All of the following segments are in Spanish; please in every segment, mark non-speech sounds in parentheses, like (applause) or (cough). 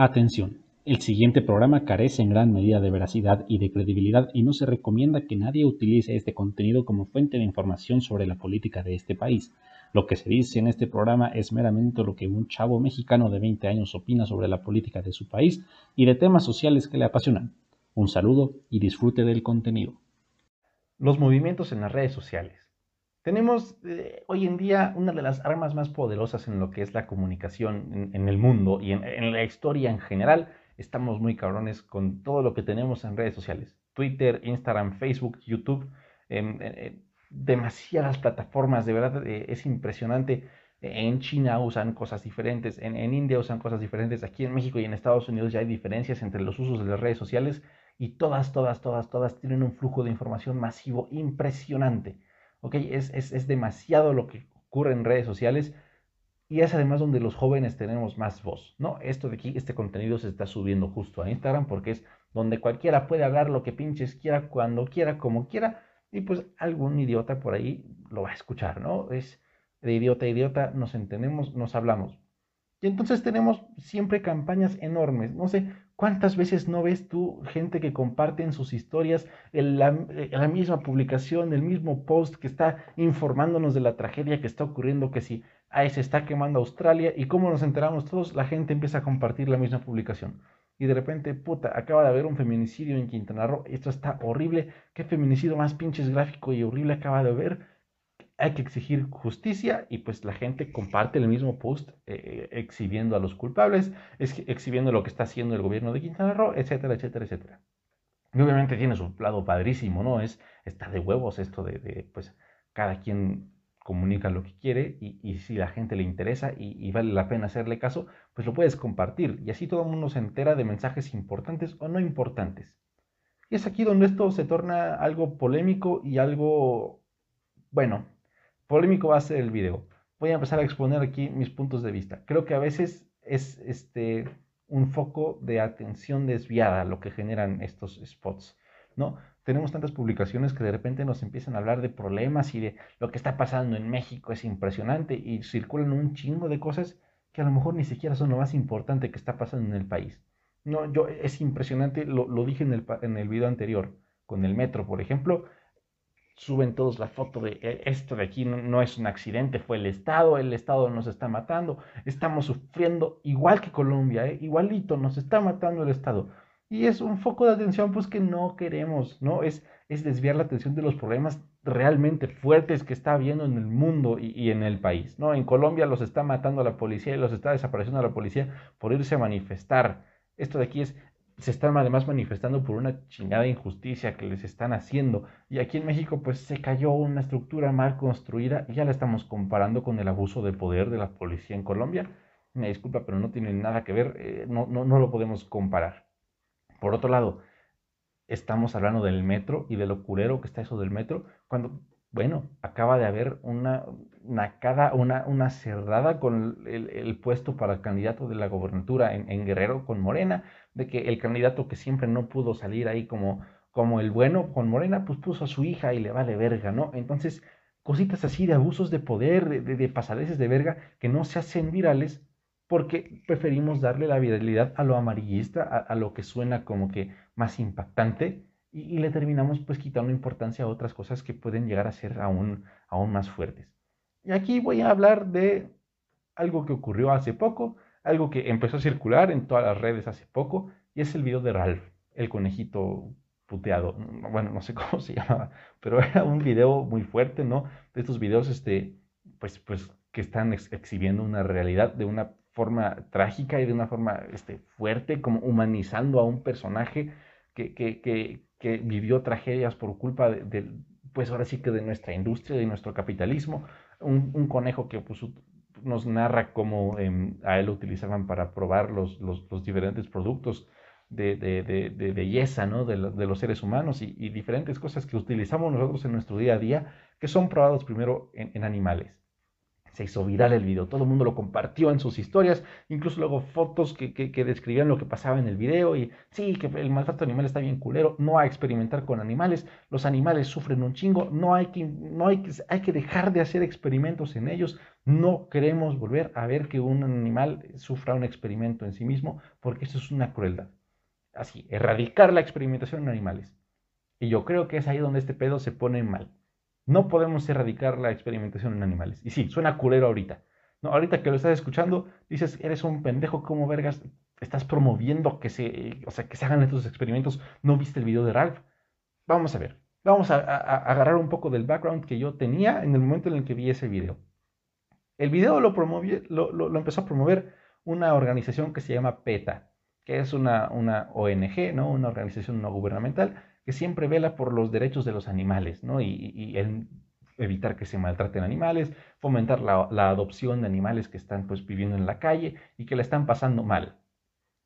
Atención, el siguiente programa carece en gran medida de veracidad y de credibilidad y no se recomienda que nadie utilice este contenido como fuente de información sobre la política de este país. Lo que se dice en este programa es meramente lo que un chavo mexicano de 20 años opina sobre la política de su país y de temas sociales que le apasionan. Un saludo y disfrute del contenido. Los movimientos en las redes sociales. Tenemos eh, hoy en día una de las armas más poderosas en lo que es la comunicación en, el mundo y en, la historia en general. Estamos muy cabrones con todo lo que tenemos en redes sociales. Twitter, Instagram, Facebook, YouTube. demasiadas plataformas, de verdad eh, es impresionante. En China usan cosas diferentes, en, en, India usan cosas diferentes, aquí en México y en Estados Unidos ya hay diferencias entre los usos de las redes sociales y todas, todas, todas, todas tienen un flujo de información masivo impresionante. ¿Ok? Es, es, demasiado lo que ocurre en redes sociales y es además donde los jóvenes tenemos más voz, ¿no? Esto de aquí, este contenido se está subiendo justo a Instagram porque es donde cualquiera puede hablar lo que pinches quiera, cuando quiera, como quiera, y pues algún idiota por ahí lo va a escuchar, ¿no? Es de idiota a idiota, nos entendemos, nos hablamos. Y entonces tenemos siempre campañas enormes. No sé cuántas veces no ves tú gente que comparte en sus historias la, la, misma publicación, el mismo post que está informándonos de la tragedia que está ocurriendo, que si ahí se está quemando Australia y cómo nos enteramos todos, la gente empieza a compartir la misma publicación. Y de repente, puta, acaba de haber un feminicidio en Quintana Roo, esto está horrible, qué feminicidio más pinches gráfico y horrible acaba de haber hay que exigir justicia y pues la gente comparte el mismo post eh, exhibiendo a los culpables, exhibiendo lo que está haciendo el gobierno de Quintana Roo, etcétera, etcétera, etcétera. Y obviamente tiene su lado padrísimo, ¿no? Es, está de huevos esto de, pues, cada quien comunica lo que quiere y, si la gente le interesa y, y, vale la pena hacerle caso, pues lo puedes compartir y así todo el mundo se entera de mensajes importantes o no importantes. Y es aquí donde esto se torna algo polémico y algo, bueno, polémico va a ser el video. Voy a empezar a exponer aquí mis puntos de vista. Creo que a veces es este, un foco de atención desviada lo que generan estos spots, ¿no? Tenemos tantas publicaciones que de repente nos empiezan a hablar de problemas y de lo que está pasando en México es impresionante y circulan un chingo de cosas que a lo mejor ni siquiera son lo más importante que está pasando en el país. No, yo es impresionante, lo, dije en el, en el video anterior, con el metro, por ejemplo, suben todos la foto de e, esto de aquí no, es un accidente, fue el Estado, el Estado nos está matando, estamos sufriendo igual que Colombia, ¿eh? igualito, nos está matando el Estado. Y es un foco de atención pues que no queremos, ¿no? Es, es desviar la atención de los problemas realmente fuertes que está habiendo en el mundo y, y, en el país, ¿no? En Colombia los está matando la policía y los está desapareciendo la policía por irse a manifestar. Esto de aquí es se están además manifestando por una chingada injusticia que les están haciendo. Y aquí en México pues se cayó una estructura mal construida y ya la estamos comparando con el abuso de poder de la policía en Colombia. Me disculpa, pero no tiene nada que ver, eh, no, no, no lo podemos comparar. Por otro lado, estamos hablando del metro y de lo curero que está eso del metro, cuando, bueno, acaba de haber una, una, cerrada con el, puesto para el candidato de la gobernatura en, Guerrero con Morena, de que el candidato que siempre no pudo salir ahí como, como el bueno con Morena, pues puso a su hija y le vale verga, ¿no? Entonces, cositas así de abusos de poder, de, de, pasadeces de verga, que no se hacen virales porque preferimos darle la viralidad a lo amarillista, a, lo que suena como que más impactante, y, le terminamos pues quitando importancia a otras cosas que pueden llegar a ser aún, aún más fuertes. Y aquí voy a hablar de algo que ocurrió hace poco, algo que empezó a circular en todas las redes hace poco, y es el video de Ralph, el conejito puteado. Bueno, no sé (laughs) cómo se llamaba, pero era un video muy fuerte, ¿no? De estos videos, este, pues, pues, que están exhibiendo una realidad de una forma trágica y de una forma este, fuerte, como humanizando a un personaje que, que, que, que vivió tragedias por culpa de, pues ahora sí que de nuestra industria, de nuestro capitalismo, un, un conejo que pues, nos narra cómo em, a él lo utilizaban para probar los, los, diferentes productos de, de, de, belleza ¿no? de, los seres humanos y, diferentes cosas que utilizamos nosotros en nuestro día a día que son probados primero en, animales. Se hizo viral el video, todo el mundo lo compartió en sus historias, incluso luego fotos que, que, describían lo que pasaba en el video y sí, que el maltrato animal está bien culero, no que experimentar con animales, los animales sufren un chingo, no hay que, no hay que, hay que dejar de hacer experimentos en ellos, no queremos volver a ver que un animal sufra un experimento en sí mismo, porque eso es una crueldad. Así, erradicar la experimentación en animales. Y yo creo que es ahí donde este pedo se pone mal. No podemos erradicar la experimentación en animales. Y sí, suena culero ahorita. No, ahorita que lo estás escuchando, dices, eres un pendejo, ¿cómo vergas? Estás promoviendo que se, o sea, que se hagan estos experimentos. ¿No viste el video de Ralph? Vamos a ver. Vamos a, agarrar un poco del background que yo tenía en el momento en el que vi ese video. El video lo, promovió, lo, empezó a promover una organización que se llama PETA, que es una, una ONG, ¿no? una organización no gubernamental que siempre vela por los derechos de los animales, ¿no? Y, evitar que se maltraten animales, fomentar la, adopción de animales que están pues viviendo en la calle y que la están pasando mal.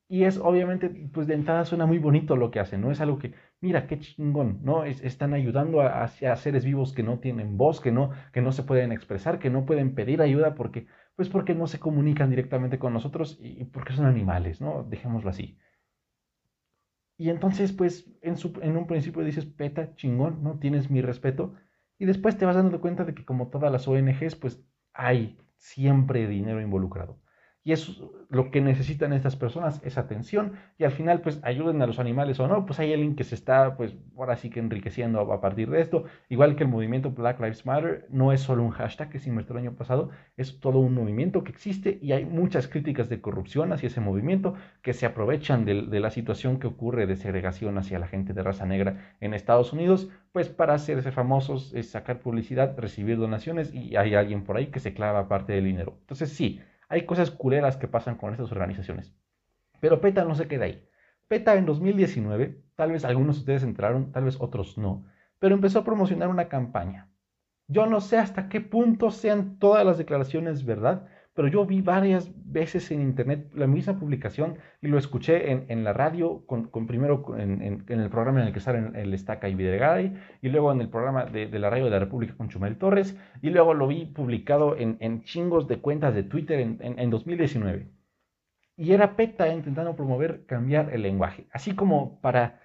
Y es obviamente, pues de entrada suena muy bonito lo que hacen, ¿no? Es algo que, mira, qué chingón, ¿no? están ayudando a, seres vivos que no tienen voz, que no, que no se pueden expresar, que no pueden pedir ayuda porque, pues porque no se comunican directamente con nosotros y porque son animales, ¿no? Dejémoslo así. Y entonces, pues, en, en un principio dices, peta, chingón, ¿no? Tienes mi respeto. Y después te vas dando cuenta de que como todas las ONGs, pues hay siempre dinero involucrado. Y eso lo que necesitan estas personas es atención y al final pues ayuden a los animales o no, pues hay alguien que se está pues ahora sí que enriqueciendo a partir de esto, igual que el movimiento Black Lives Matter no es solo un hashtag que se inventó el año pasado, es todo un movimiento que existe y hay muchas críticas de corrupción hacia ese movimiento que se aprovechan de, de la situación que ocurre de segregación hacia la gente de raza negra en Estados Unidos, pues para hacerse famosos, es sacar publicidad, recibir donaciones y hay alguien por ahí que se clava parte del dinero. Entonces sí, hay cosas culeras que pasan con estas organizaciones. Pero PETA no se queda ahí. PETA en 2019, tal vez algunos de ustedes entraron, tal vez otros no, pero empezó a promocionar una campaña. Yo no sé hasta qué punto sean todas las declaraciones verdad, pero yo vi varias veces en internet la misma publicación y lo escuché en, la radio, con, primero en, el programa en el que salen el Estaca y Videgaray, y luego en el programa de, la radio de la República con Chumel Torres, y luego lo vi publicado en, chingos de cuentas de Twitter en 2019. Y era PETA intentando promover cambiar el lenguaje, así como para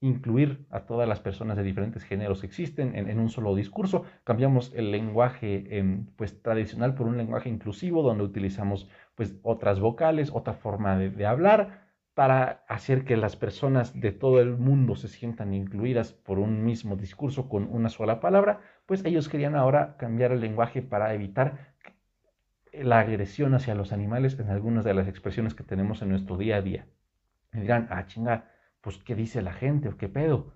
incluir a todas las personas de diferentes géneros que existen en, un solo discurso. Cambiamos el lenguaje em, pues, tradicional por un lenguaje inclusivo donde utilizamos pues, otras vocales, otra forma de, hablar para hacer que las personas de todo el mundo se sientan incluidas por un mismo discurso con una sola palabra, pues ellos querían ahora cambiar el lenguaje para evitar la agresión hacia los animales en algunas de las expresiones que tenemos en nuestro día a día. Me dirán, ah, chinga, pues, ¿qué dice la gente qué pedo?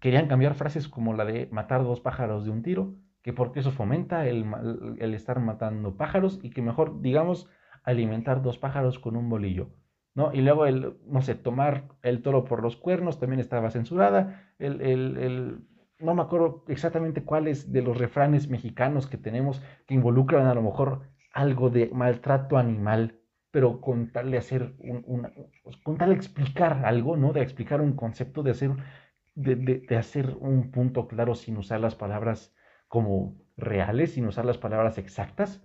Querían cambiar frases como la de matar dos pájaros de un tiro, que porque eso fomenta el, el estar matando pájaros y que mejor, digamos, alimentar dos pájaros con un bolillo. ¿no? Y luego el, no sé, tomar el toro por los cuernos también estaba censurada. El, el, el, no me acuerdo exactamente cuáles de los refranes mexicanos que tenemos que involucran a lo mejor algo de maltrato animal pero con tal de hacer un, pues, con tal de explicar algo, ¿no? De explicar un concepto, de hacer, de, hacer un punto claro sin usar las palabras como reales, sin usar las palabras exactas.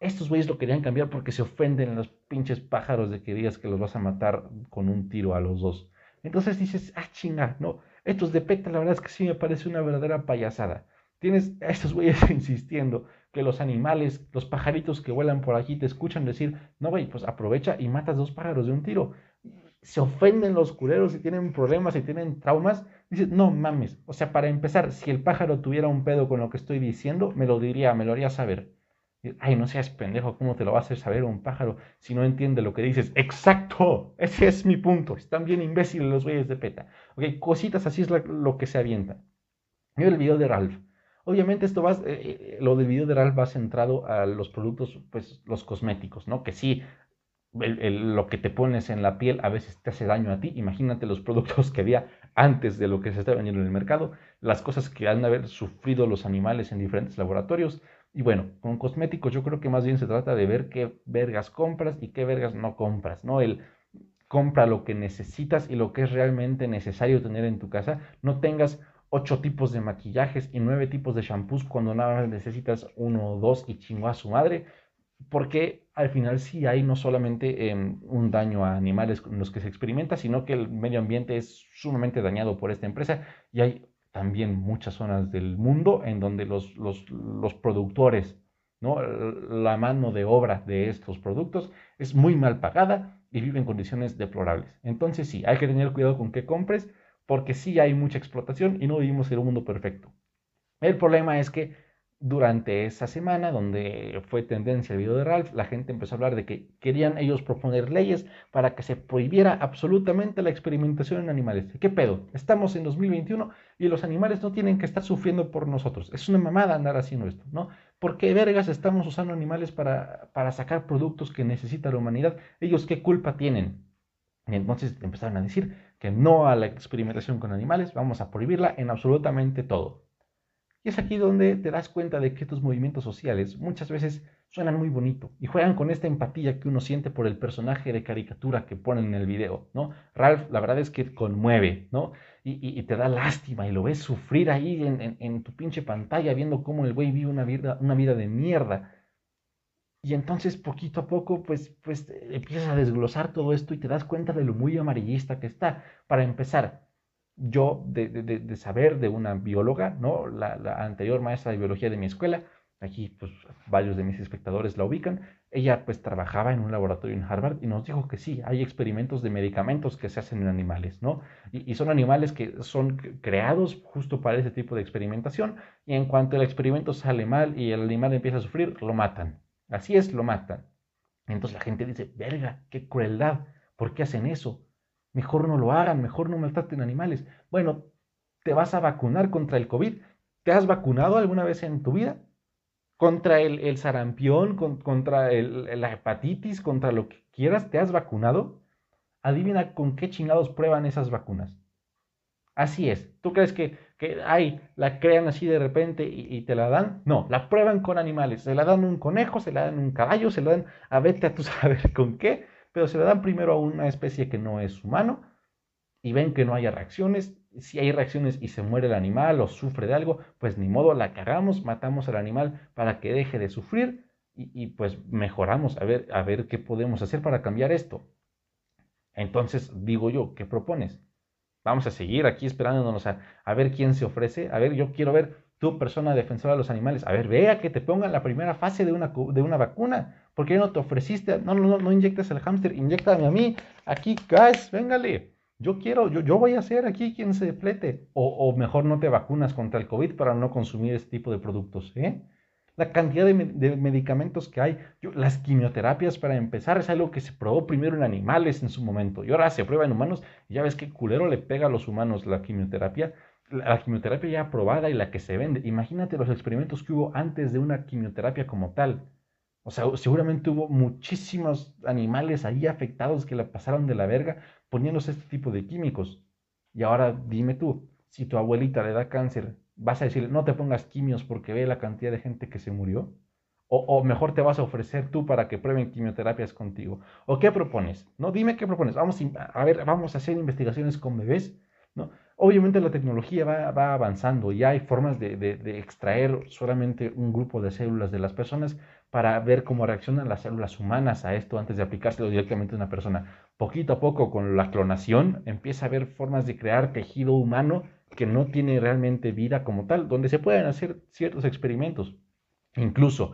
Estos güeyes lo querían cambiar porque se ofenden los pinches pájaros de que digas que los vas a matar con un tiro a los dos. Entonces dices, ah, chinga, no. Estos de PETA, la verdad es que sí me parece una verdadera payasada. Tienes a estos güeyes (laughs) insistiendo que los animales, los pajaritos que vuelan por aquí te escuchan decir, no, güey, pues aprovecha y matas dos pájaros de un tiro. Se ofenden los culeros y tienen problemas y tienen traumas. Dices, no mames. O sea, para empezar, si el pájaro tuviera un pedo con lo que estoy diciendo, me lo diría, me lo haría saber. Ay, no seas pendejo, ¿cómo te lo va a hacer saber un pájaro si no entiende lo que dices? Exacto, ese es mi punto. Están bien imbéciles los güeyes de PETA. Ok, cositas así es lo que se avienta. Mira el video de Ralph. Obviamente esto va, eh, eh, lo del video de Ralph va centrado a los productos, pues los cosméticos, ¿no? Que sí, lo que te pones en la piel a veces te hace daño a ti. Imagínate los productos que había antes de lo que se está vendiendo en el mercado, las cosas que han de haber sufrido los animales en diferentes laboratorios. Y bueno, con cosméticos yo creo que más bien se trata de ver qué vergas compras y qué vergas no compras, ¿no? El compra lo que necesitas y lo que es realmente necesario tener en tu casa. No tengas ocho tipos de maquillajes y nueve tipos de shampoos cuando nada necesitas uno o dos y chingo a su madre, porque al final sí hay no solamente em, un daño a animales con los que se experimenta, sino que el medio ambiente es sumamente dañado por esta empresa y hay también muchas zonas del mundo en donde los, los, los productores, ¿no? la mano de obra de estos productos es muy mal pagada y vive en condiciones deplorables. Entonces sí, hay que tener cuidado con qué compres porque sí hay mucha explotación y no vivimos en un mundo perfecto. El problema es que durante esa semana, donde fue tendencia el video de Ralph, la gente empezó a hablar de que querían ellos proponer leyes para que se prohibiera absolutamente la experimentación en animales. ¿Qué pedo? Estamos en 2021 y los animales no tienen que estar sufriendo por nosotros. Es una mamada andar haciendo esto, ¿no? ¿Por qué vergas estamos usando animales para, para sacar productos que necesita la humanidad? Ellos qué culpa tienen. Y entonces empezaron a decir que no a la experimentación con animales, vamos a prohibirla en absolutamente todo. Y es aquí donde te das cuenta de que estos movimientos sociales muchas veces suenan muy bonito y juegan con esta empatía que uno siente por el personaje de caricatura que ponen en el video, ¿no? Ralph, la verdad es que conmueve, ¿no? Y, te da lástima y lo ves sufrir ahí en, tu pinche pantalla viendo cómo el güey vive una vida, una vida de mierda. Y entonces poquito a poco pues, pues empiezas a desglosar todo esto y te das cuenta de lo muy amarillista que está. Para empezar, yo de, saber de una bióloga, ¿no? La, anterior maestra de biología de mi escuela, aquí pues varios de mis espectadores la ubican, ella pues trabajaba en un laboratorio en Harvard y nos dijo que sí, hay experimentos de medicamentos que se hacen en animales, ¿no? Y son animales que son creados justo para ese tipo de experimentación y en cuanto el experimento sale mal y el animal empieza a sufrir, lo matan. Así es, lo matan. Entonces la gente dice, verga, qué crueldad, ¿por qué hacen eso? Mejor no lo hagan, mejor no maltraten animales. Bueno, te vas a vacunar contra el COVID. ¿Te has vacunado alguna vez en tu vida? Contra el, sarampión, contra la hepatitis, contra lo que quieras, ¿te has vacunado? Adivina con qué chingados prueban esas vacunas. Así es. ¿Tú crees que, que ay, la crean así de repente y, te la dan? No, la prueban con animales. Se la dan un conejo, se la dan un caballo, se la dan a vete (laughs) a tú saber con qué pero se le dan primero a una especie que no es humano y ven que no haya reacciones. Si hay reacciones y se muere el animal o sufre de algo, pues ni modo, la cagamos, matamos al animal para que deje de sufrir y, pues mejoramos a ver, a ver qué podemos hacer para cambiar esto. Entonces digo yo, ¿qué propones? Vamos a seguir aquí esperándonos a, ver quién se ofrece. A ver, yo quiero ver tú, persona defensora de los animales, a ver, vea que te pongan la primera fase de una, de una vacuna. ¿Por qué no te ofreciste? No, no, no, no inyectes el hámster, inyectame a mí. Aquí, guys, véngale. Yo quiero, yo, yo voy a ser aquí quien se flete. O, o, mejor no te vacunas contra el COVID para no consumir este tipo de productos, ¿eh? La cantidad de, medicamentos que hay, las quimioterapias para empezar, es algo que se probó primero en animales en su momento y ahora se prueba en humanos. Y ya ves qué culero le pega a los humanos la quimioterapia la quimioterapia ya aprobada y la que se vende. Imagínate los experimentos que hubo antes de una quimioterapia como tal. O sea, seguramente hubo muchísimos animales ahí afectados que la pasaron de la verga poniéndose este tipo de químicos. Y ahora dime tú, si tu abuelita le da cáncer, ¿vas a decirle no te pongas quimios porque ve la cantidad de gente que se murió? O, o, mejor te vas a ofrecer tú para que prueben quimioterapias contigo. ¿O qué propones? No, dime qué propones. Vamos a ver, vamos a hacer investigaciones con bebés, ¿no? Obviamente la tecnología va, avanzando y hay formas de, extraer solamente un grupo de células de las personas para ver cómo reaccionan las células humanas a esto antes de aplicárselo directamente a una persona. Poquito a poco con la clonación empieza a haber formas de crear tejido humano que no tiene realmente vida como tal, donde se pueden hacer ciertos experimentos. Incluso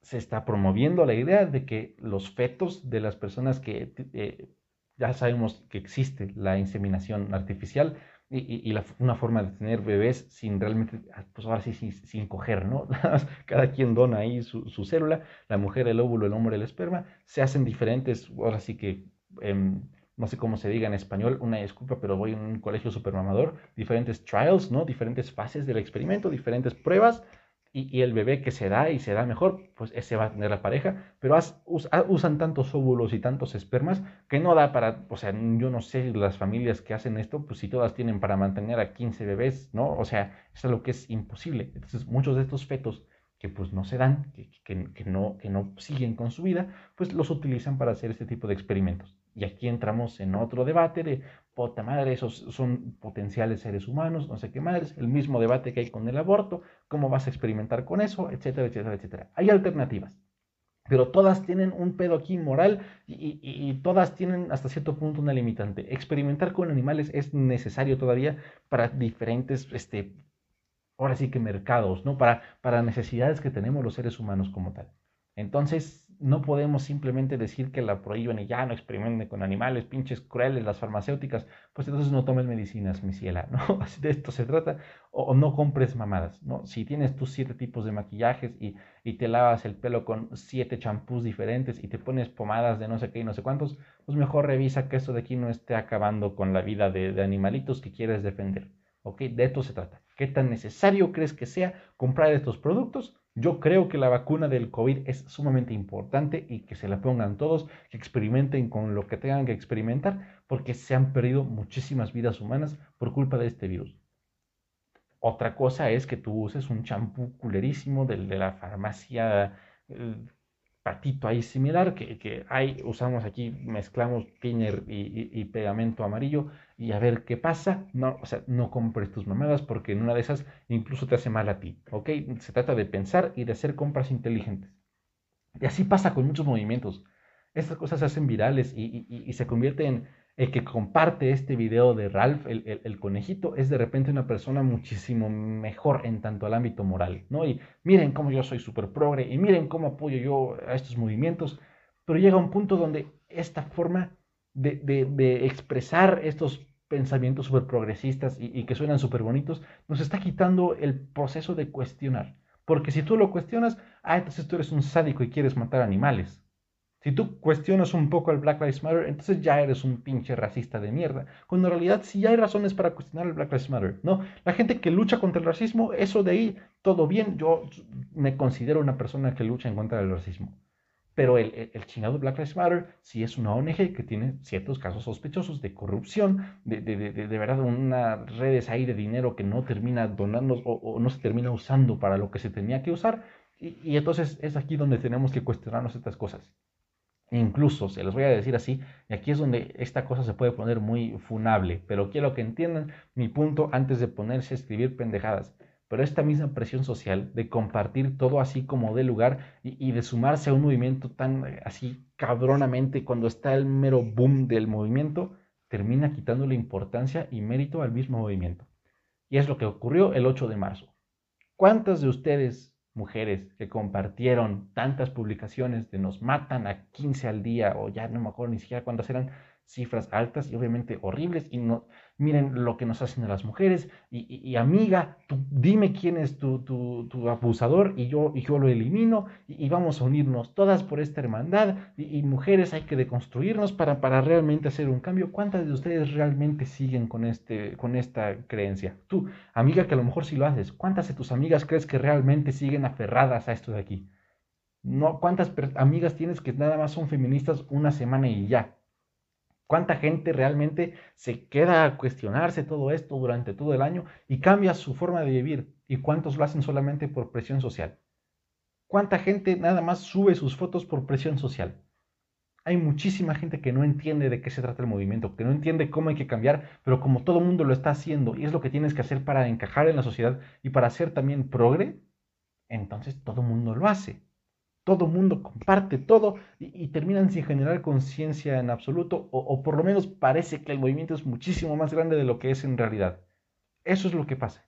se está promoviendo la idea de que los fetos de las personas que eh, ya sabemos que existe la inseminación artificial, y, una forma de tener bebés sin realmente, ah, pues ahora sí, sin, coger, ¿no? (laughs) Cada quien dona ahí su, célula, la mujer el óvulo, el hombre el esperma, se hacen diferentes, ahora sí que, em, no sé cómo se diga en español, una disculpa, pero voy en un colegio supermamador, diferentes trials, ¿no? Diferentes fases del experimento, diferentes pruebas, y, el bebé que se da y se da mejor, pues ese va a tener la pareja, pero usan tantos óvulos y tantos espermas que no da para, o sea, yo no sé las familias que hacen esto, pues si todas tienen para mantener a 15 bebés, ¿no? O sea, es algo que es imposible. Entonces, muchos de estos fetos que pues no se dan, que, no, que no siguen con su vida, pues los utilizan para hacer este tipo de experimentos. Y aquí entramos en otro debate de, puta madre, esos son potenciales seres humanos, no sé qué madres, el mismo debate que hay con el aborto, cómo vas a experimentar con eso, etcétera, etcétera, etcétera. Hay alternativas, pero todas tienen un pedo aquí moral y, y, todas tienen hasta cierto punto una limitante. Experimentar con animales es necesario todavía para diferentes, este, ahora sí que mercados, ¿no? Para, para necesidades que tenemos los seres humanos como tal. Entonces, no podemos simplemente decir que la prohíben y ya no experimenten con animales, pinches crueles, las farmacéuticas, pues entonces no tomes medicinas, mi ciela, (laughs) ¿no? De esto se trata, o, no compres mamadas, ¿no? Si tienes tus siete tipos de maquillajes y, te lavas el pelo con siete champús diferentes y te pones pomadas de no sé qué y no sé cuántos, pues mejor revisa que esto de aquí no esté acabando con la vida de animalitos que quieres defender, ¿ok? De esto se trata. ¿Qué tan necesario crees que sea comprar estos productos? Yo creo que la vacuna del COVID es sumamente importante y que se la pongan todos, que experimenten con lo que tengan que experimentar, porque se han perdido muchísimas vidas humanas por culpa de este virus. Otra cosa es que tú uses un champú culerísimo de, de la farmacia eh, patito ahí similar que, que hay, usamos aquí, mezclamos thinner y, pegamento amarillo y a ver qué pasa. No, o sea, no compres tus mamadas porque en una de esas incluso te hace mal a ti, ¿ok? Se trata de pensar y de hacer compras inteligentes. Y así pasa con muchos movimientos. Estas cosas se hacen virales y, y se convierten el que comparte este video de Ralph, el, conejito, es de repente una persona muchísimo mejor en tanto al ámbito moral, ¿no? Y miren cómo yo soy súper progre y miren cómo apoyo yo a estos movimientos, pero llega un punto donde esta forma de, expresar estos pensamientos súper progresistas y, y que suenan súper bonitos, nos está quitando el proceso de cuestionar. Porque si tú lo cuestionas, ah, entonces tú eres un sádico y quieres matar animales. Si tú cuestionas un poco el Black Lives Matter, entonces ya eres un pinche racista de mierda. Cuando en realidad sí hay razones para cuestionar el Black Lives Matter, ¿no? La gente que lucha contra el racismo, eso de ahí, todo bien. Yo me considero una persona que lucha en contra del racismo. Pero el, el, chingado Black Lives Matter sí es una ONG que tiene ciertos casos sospechosos de corrupción, de, de, de, de verdad unas redes ahí de dinero que no termina donando o, no se termina usando para lo que se tenía que usar. Y, y entonces es aquí donde tenemos que cuestionarnos estas cosas. Incluso, se los voy a decir así, y aquí es donde esta cosa se puede poner muy funable, pero quiero que entiendan mi punto antes de ponerse a escribir pendejadas. Pero esta misma presión social de compartir todo así como de lugar y, de sumarse a un movimiento tan eh, así cabronamente cuando está el mero boom del movimiento, termina quitando la importancia y mérito al mismo movimiento. Y es lo que ocurrió el 8 de marzo. ¿Cuántas de ustedes mujeres que compartieron tantas publicaciones de nos matan a 15 al día o ya no me acuerdo ni siquiera cuántas eran cifras altas y obviamente horribles y no, miren lo que nos hacen a las mujeres y, amiga, tú, dime quién es tu, tu, abusador y yo, y yo lo elimino y, vamos a unirnos todas por esta hermandad y, mujeres hay que deconstruirnos para, para realmente hacer un cambio. ¿Cuántas de ustedes realmente siguen con, este, con esta creencia? Tú, amiga, que a lo mejor sí lo haces, ¿cuántas de tus amigas crees que realmente siguen aferradas a esto de aquí? No, ¿Cuántas amigas tienes que nada más son feministas una semana y ya? ¿Cuánta gente realmente se queda a cuestionarse todo esto durante todo el año y cambia su forma de vivir? ¿Y cuántos lo hacen solamente por presión social? ¿Cuánta gente nada más sube sus fotos por presión social? Hay muchísima gente que no entiende de qué se trata el movimiento, que no entiende cómo hay que cambiar, pero como todo mundo lo está haciendo y es lo que tienes que hacer para encajar en la sociedad y para ser también progre, entonces todo mundo lo hace todo mundo comparte todo y, terminan sin generar conciencia en absoluto, o, por lo menos parece que el movimiento es muchísimo más grande de lo que es en realidad. Eso es lo que pasa.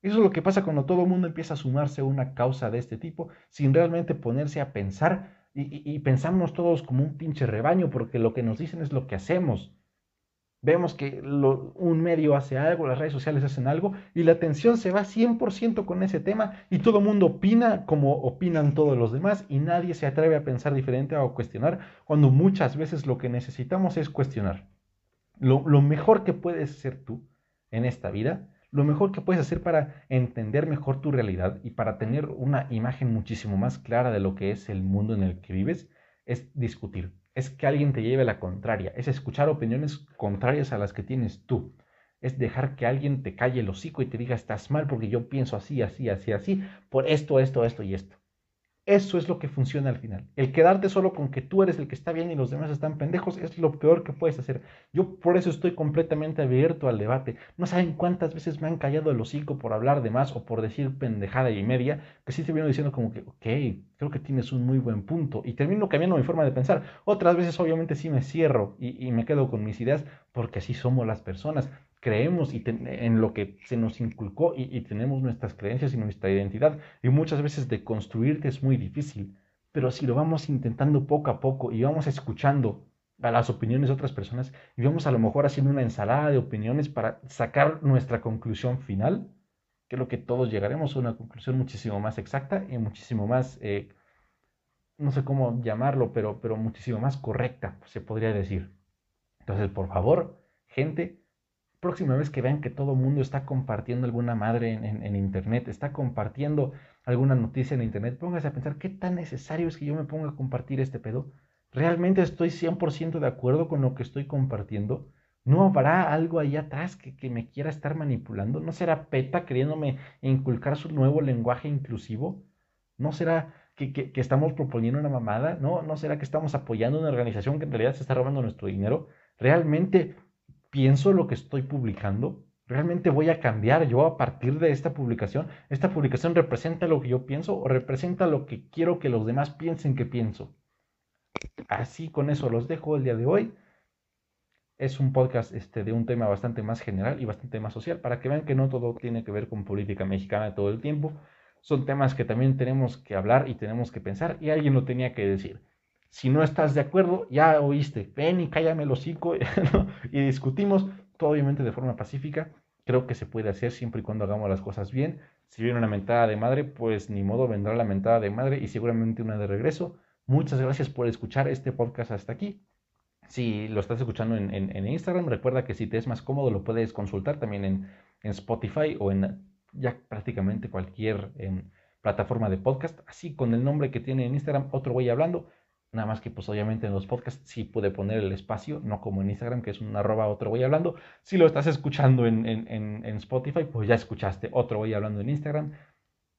Eso es lo que pasa cuando todo el mundo empieza a sumarse a una causa de este tipo sin realmente ponerse a pensar y, y pensamos todos como un pinche rebaño porque lo que nos dicen es lo que hacemos. Vemos que un medio hace algo, las redes sociales hacen algo y la atención se va 100% con ese tema y todo el mundo opina como opinan todos los demás y nadie se atreve a pensar diferente o a cuestionar cuando muchas veces lo que necesitamos es cuestionar. Lo, lo mejor que puedes ser tú en esta vida, lo mejor que puedes hacer para entender mejor tu realidad y para tener una imagen muchísimo más clara de lo que es el mundo en el que vives, es discutir es que alguien te lleve la contraria, es escuchar opiniones contrarias a las que tienes tú. es dejar que alguien te calle el hocico y te diga estás mal porque yo pienso así, así, así, así, por esto, esto, esto y esto. Eso es lo que funciona al final. El quedarte solo con que tú eres el que está bien y los demás están pendejos es lo peor que puedes hacer. Yo por eso estoy completamente abierto al debate. No saben cuántas veces me han callado el hocico por hablar de más o por decir pendejada y media, que sí te vienen diciendo como que, ok, creo que tienes un muy buen punto. Y termino cambiando mi forma de pensar. Otras veces obviamente sí me cierro y, y me quedo con mis ideas porque así somos las personas creemos y en lo que se nos inculcó y, tenemos nuestras creencias y nuestra identidad. Y muchas veces de construirte es muy difícil, pero si lo vamos intentando poco a poco y vamos escuchando a las opiniones de otras personas y vamos a lo mejor haciendo una ensalada de opiniones para sacar nuestra conclusión final, creo que todos llegaremos a una conclusión muchísimo más exacta y muchísimo más, eh, no sé cómo llamarlo, pero, pero muchísimo más correcta, se podría decir. Entonces, por favor, gente, próxima vez que vean que todo el mundo está compartiendo alguna madre en, internet, está compartiendo alguna noticia en internet, póngase a pensar qué tan necesario es que yo me ponga a compartir este pedo. ¿Realmente estoy 100% de acuerdo con lo que estoy compartiendo? ¿No habrá algo ahí atrás que, me quiera estar manipulando? ¿No será PETA queriéndome inculcar su nuevo lenguaje inclusivo? ¿No será que, que, estamos proponiendo una mamada? ¿No? ¿No será que estamos apoyando una organización que en realidad se está robando nuestro dinero? ¿Realmente pienso lo que estoy publicando? ¿Realmente voy a cambiar yo a partir de esta publicación? ¿Esta publicación representa lo que yo pienso o representa lo que quiero que los demás piensen que pienso? Así con eso los dejo el día de hoy. Es un podcast este, de un tema bastante más general y bastante más social para que vean que no todo tiene que ver con política mexicana todo el tiempo. Son temas que también tenemos que hablar y tenemos que pensar y alguien lo tenía que decir. Si no estás de acuerdo, ya oíste, ven y cállame el hocico (laughs) y discutimos, todo obviamente de forma pacífica. Creo que se puede hacer siempre y cuando hagamos las cosas bien. Si viene una mentada de madre, pues ni modo vendrá la mentada de madre y seguramente una de regreso. Muchas gracias por escuchar este podcast hasta aquí. Si lo estás escuchando en, Instagram, recuerda que si te es más cómodo lo puedes consultar también en, Spotify o en ya prácticamente cualquier em, plataforma de podcast, así con el nombre que tiene en Instagram, otro voy hablando. Nada más que pues obviamente en los podcasts sí puede poner el espacio, no como en Instagram, que es un arroba otro voy hablando. Si lo estás escuchando en, Spotify, pues ya escuchaste otro voy hablando en Instagram.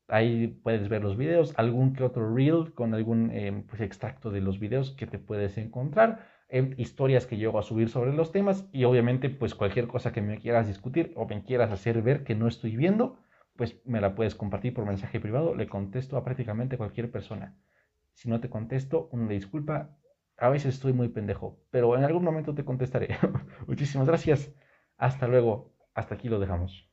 Ahí puedes ver los videos, algún que otro reel con algún em, pues, extracto de los videos que te puedes encontrar, em, historias que llego a subir sobre los temas y obviamente pues cualquier cosa que me quieras discutir o me quieras hacer ver que no estoy viendo, pues me la puedes compartir por mensaje privado, le contesto a prácticamente cualquier persona. Si no te contesto, una disculpa. A veces estoy muy pendejo, pero en algún momento te contestaré. (laughs) Muchísimas gracias. Hasta luego. Hasta aquí lo dejamos.